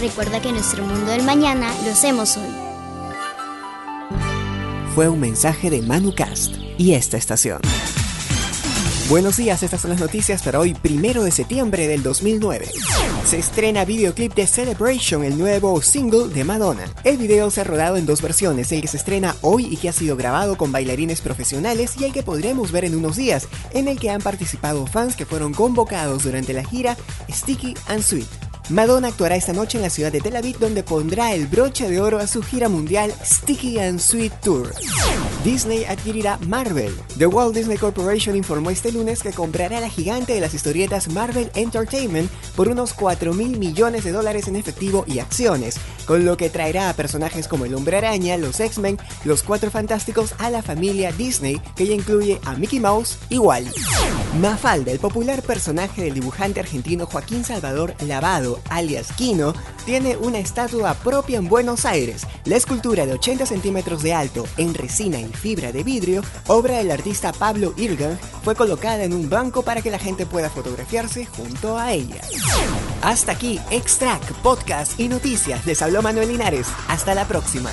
Recuerda que nuestro mundo del mañana lo hacemos hoy. Fue un mensaje de ManuCast y esta estación. Buenos días, estas son las noticias para hoy, primero de septiembre del 2009. Se estrena videoclip de Celebration, el nuevo single de Madonna. El video se ha rodado en dos versiones, el que se estrena hoy y que ha sido grabado con bailarines profesionales y el que podremos ver en unos días, en el que han participado fans que fueron convocados durante la gira Sticky and Sweet. Madonna actuará esta noche en la ciudad de Tel Aviv donde pondrá el broche de oro a su gira mundial Sticky and Sweet Tour. Disney adquirirá Marvel. The Walt Disney Corporation informó este lunes que comprará la gigante de las historietas Marvel Entertainment por unos 4 mil millones de dólares en efectivo y acciones, con lo que traerá a personajes como el Hombre Araña, los X-Men, los Cuatro Fantásticos a la familia Disney, que ya incluye a Mickey Mouse y Wally. Mafalda, el popular personaje del dibujante argentino Joaquín Salvador Lavado, alias Kino, tiene una estatua propia en Buenos Aires. La escultura de 80 centímetros de alto, en resina y fibra de vidrio, obra del artista Pablo Irgan, fue colocada en un banco para que la gente pueda fotografiarse junto a ella. Hasta aquí, Extract, Podcast y Noticias. Les habló Manuel Linares. Hasta la próxima.